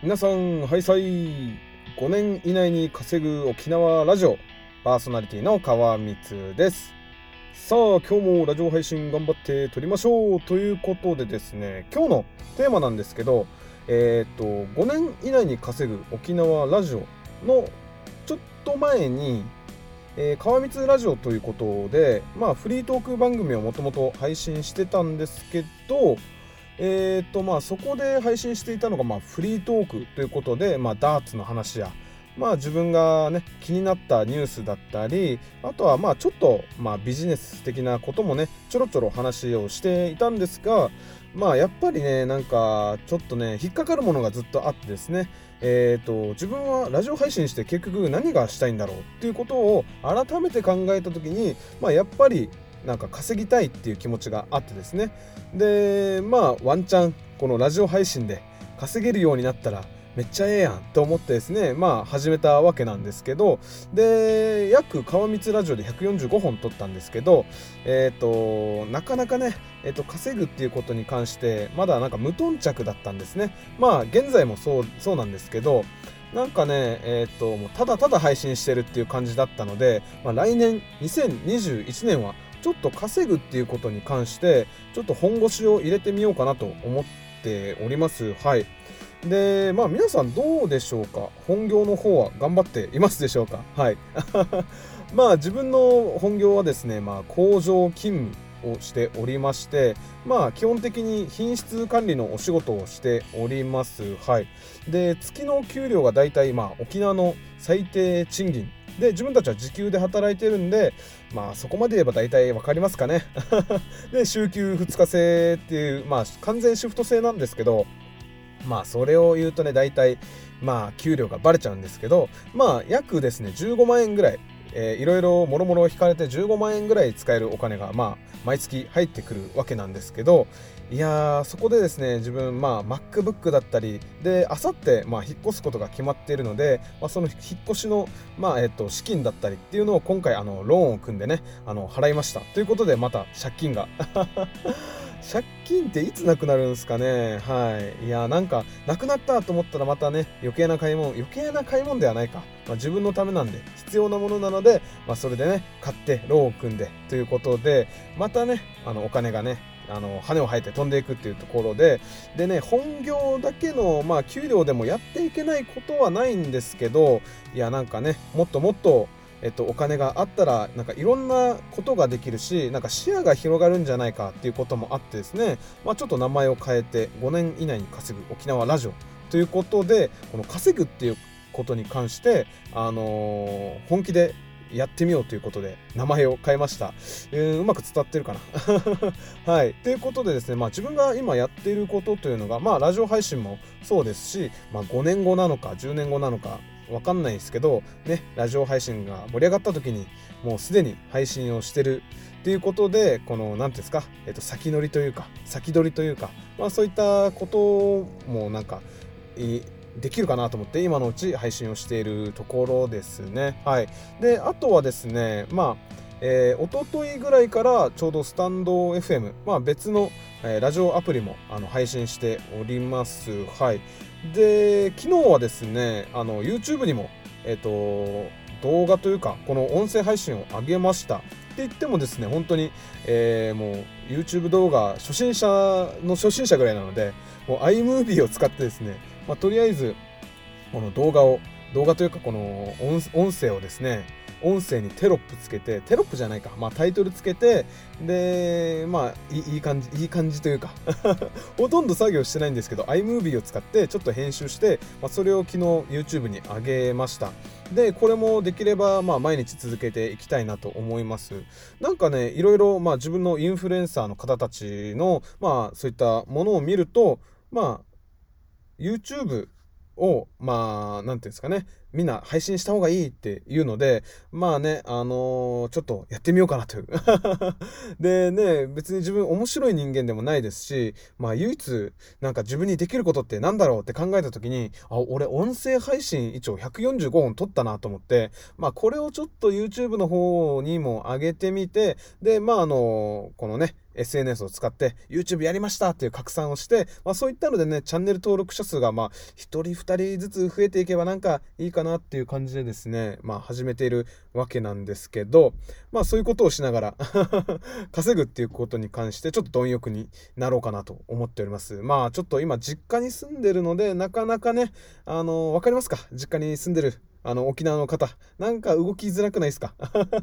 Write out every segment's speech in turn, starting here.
皆さん、ハイサイ !5 年以内に稼ぐ沖縄ラジオ、パーソナリティの川光です。さあ、今日もラジオ配信頑張って撮りましょうということでですね、今日のテーマなんですけど、えっ、と、5年以内に稼ぐ沖縄ラジオのちょっと前に、えー、川光ラジオということで、まあ、フリートーク番組をもともと配信してたんですけど、えーとまあ、そこで配信していたのが、まあ、フリートークということで、まあ、ダーツの話や、まあ、自分が、ね、気になったニュースだったりあとはまあちょっと、まあ、ビジネス的なこともねちょろちょろ話をしていたんですが、まあ、やっぱりねなんかちょっとね引っかかるものがずっとあってですねえーと、自分はラジオ配信して結局何がしたいんだろうっていうことを改めて考えた時に、まあ、やっぱりなんか稼ぎたいっていう気持ちがあってですね。でまあワンチャンこのラジオ配信で稼げるようになったらめっちゃええやんと思ってですねまあ始めたわけなんですけどで約川光ラジオで145本撮ったんですけどえっ、ー、となかなかね、えーと、稼ぐっていうことに関してまだなんか無頓着だったんですね。まあ現在もそうそうなんですけどなんかね、えっ、ー、と、もうただただ配信してるっていう感じだったので、まあ、来年2021年はちょっと稼ぐっていうことに関してちょっと本腰を入れてみようかなと思っております。はい。でまあ皆さんどうでしょうか？本業の方は頑張っていますでしょうか？はい。まあ自分の本業はですね、まあ、工場勤務をしておりましてまあ基本的に品質管理のお仕事をしております。はい。で月の給料がだいたいまあ沖縄の最低賃金。で自分たちは時給で働いてるんでまあそこまで言えば大体分かりますかね。で週休2日制っていうまあ完全シフト制なんですけどまあそれを言うとね大体まあ給料がバレちゃうんですけどまあ約ですね15万円ぐらいいろいろもろもろ引かれて15万円ぐらい使えるお金が、まあ、毎月入ってくるわけなんですけどいやそこでですね自分、まあ、MacBook だったりであさって、引っ越すことが決まっているので、まあ、その引っ越しの、まあえっと、資金だったりっていうのを今回あのローンを組んでねあの払いました。ということでまた借金が。借金っていつなくなるんですかね？はい。いやなんかなくなったと思ったらまたね余計な買い物余計な買い物ではないか、まあ、自分のためなんで必要なものなので、まあ、それでね買ってローを組んでということでまたねあのお金がねあの羽を生えて飛んでいくっていうところででね本業だけの、まあ、給料でもやっていけないことはないんですけどいやなんかねもっともっとえっと、お金があったらなんかいろんなことができるしなんか視野が広がるんじゃないかっていうこともあってですね、まあ、ちょっと名前を変えて5年以内に稼ぐ沖縄ラジオということでこの稼ぐっていうことに関して、あのー、本気でやってみようということで名前を変えました。えー、うまく伝わってるかな はい。ということでですね、まあ自分が今やっていることというのが、まあラジオ配信もそうですし、まあ5年後なのか10年後なのか、わかんないですけど、ね、ラジオ配信が盛り上がった時に、もうすでに配信をしてるっていうことで、この、何ていうんですか、えっと、先乗りというか、先取りというか、まあそういったこともなんか、できるかなと思って今のうち配信をしているところですね。はい。で、あとはですね、まあ、えー、一昨日ぐらいからちょうどスタンド FM、まあ、別の、えー、ラジオアプリもあの配信しております。はい。で、昨日はですね、あの YouTube にも、えっ、ー、と、動画というか、この音声配信を上げました。って言ってもですね、本当に、えー、もう YouTube 動画初心者の初心者ぐらいなので、もう iMovie を使ってですね、まあ、とりあえず、この動画を、動画というかこの音声をですね、音声にテロップつけてテロップじゃないか、まあ、タイトルつけてでまあいい感じいい感じというか。ほとんど作業してないんですけど iMovie を使ってちょっと編集して、まあ、それを昨日 YouTube に上げました。でこれもできればまあ毎日続けていきたいなと思います。なんかねいろいろまあ自分のインフルエンサーの方たちのまあそういったものを見るとまあ YouTube をまあ何て言うんですかねみんな配信した方がいいって言うので、まあね、あのー、ちょっとやってみようかなという。でね、別に自分面白い人間でもないですし、まあ唯一なんか自分にできることって何だろうって考えた時に、あ、俺音声配信一応145本撮ったなと思って、まあこれをちょっと YouTube の方にも上げてみて、で、まああのー、このね、SNS を使って YouTube やりましたっていう拡散をして、まあ、そういったのでねチャンネル登録者数がまあ1人2人ずつ増えていけばなんかいいかなっていう感じでですねまあ始めているわけなんですけどまあそういうことをしながら 稼ぐっていうことに関してちょっと貪欲になろうかなと思っております。まあちょっと今実家に住んでるのでなかなかねあの分かりますか？実家に住んでるあの、沖縄の方、なんか動きづらくないですか？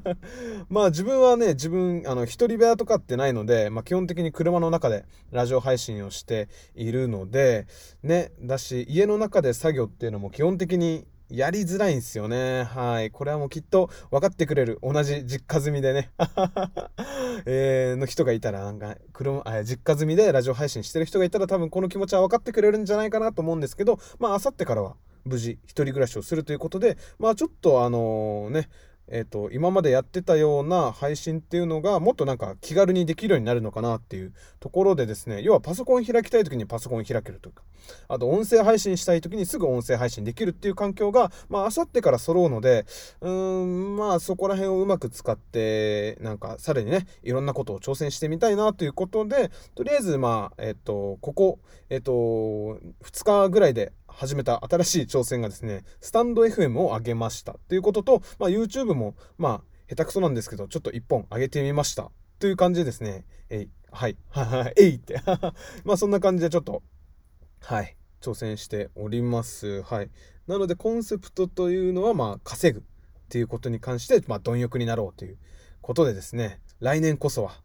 まあ自分はね、自分、あの、一人部屋とかってないので、まあ基本的に車の中でラジオ配信をしているので、ね、だし、家の中で作業っていうのも基本的にやりづらいんですよね。はい。これはもうきっと分かってくれる。同じ実家済みでね。えー、の人がいたら、なんか、車、え実家済みでラジオ配信してる人がいたら多分この気持ちは分かってくれるんじゃないかなと思うんですけど、まあ、あさってからは無事一人暮らしをするということでまあちょっとあのねえーと、今までやってたような配信っていうのがもっとなんか気軽にできるようになるのかなっていうところでですね要はパソコン開きたい時にパソコン開けるというかあと音声配信したい時にすぐ音声配信できるっていう環境がまあ明後日から揃うのでうーんまあそこら辺をうまく使ってなんかさらにねいろんなことを挑戦してみたいなということでとりあえずまあえっ、ー、とここえっ、ー、と2日ぐらいで始めた新しい挑戦がですね、スタンド FM を上げましたということと、まあ、YouTube も、まあ、下手くそなんですけど、ちょっと1本上げてみましたという感じでですね、えい、はい、はい、えいって、まあそんな感じでちょっと、はい、挑戦しております。はい。なのでコンセプトというのは、まあ稼ぐっていうことに関して、まあ貪欲になろうということでですね、来年こそは、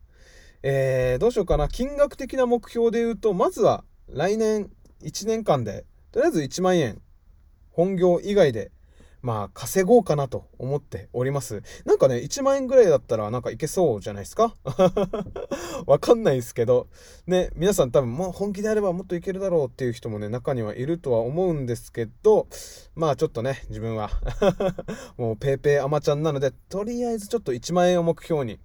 えー、どうしようかな、金額的な目標で言うと、まずは来年1年間でとりあえず1万円、本業以外で、まあ、稼ごうかなと思っております。なんかね、1万円ぐらいだったらなんかいけそうじゃないですか？わかんないですけど、ね、皆さん多分もう本気であればもっといけるだろうっていう人もね、中にはいるとは思うんですけど、まあちょっとね、自分は もうペーペーアマちゃんなので、とりあえずちょっと1万円を目標に、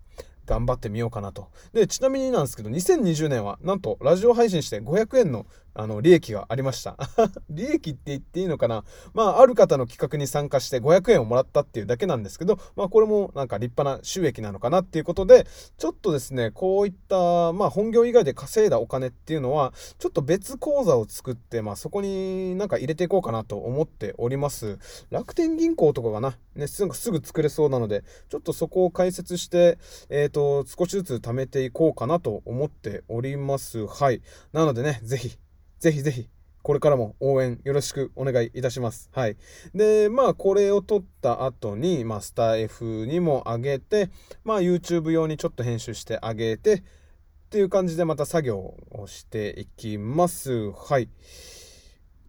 頑張ってみようかなと。で、ちなみになんですけど、2020年はなんとラジオ配信して500円のあの利益がありました。利益って言っていいのかな？まあ、ある方の企画に参加して500円をもらったっていうだけなんですけど、まあ、これもなんか立派な収益なのかなっていうことで、ちょっとですね、こういった、まあ、本業以外で稼いだお金っていうのは、ちょっと別口座を作って、まあ、そこになんか入れていこうかなと思っております。楽天銀行とかがな、ね、すぐ作れそうなので、ちょっとそこを解説して、えっ、ー、と、少しずつ貯めていこうかなと思っております。はい。なのでね、ぜひ、ぜひぜひ、これからも応援よろしくお願いいたします。はい。で、まあ、これを撮った後に、まあ、スタイフにも上げて、まあ、YouTube 用にちょっと編集してあげて、っていう感じでまた作業をしていきます。はい。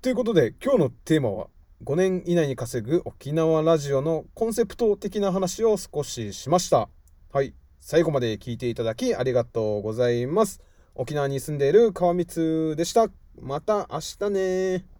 ということで、今日のテーマは、5年以内に稼ぐ沖縄ラジオのコンセプト的な話を少ししました。はい。最後まで聞いていただきありがとうございます。沖縄に住んでいる川光でした。また明日ね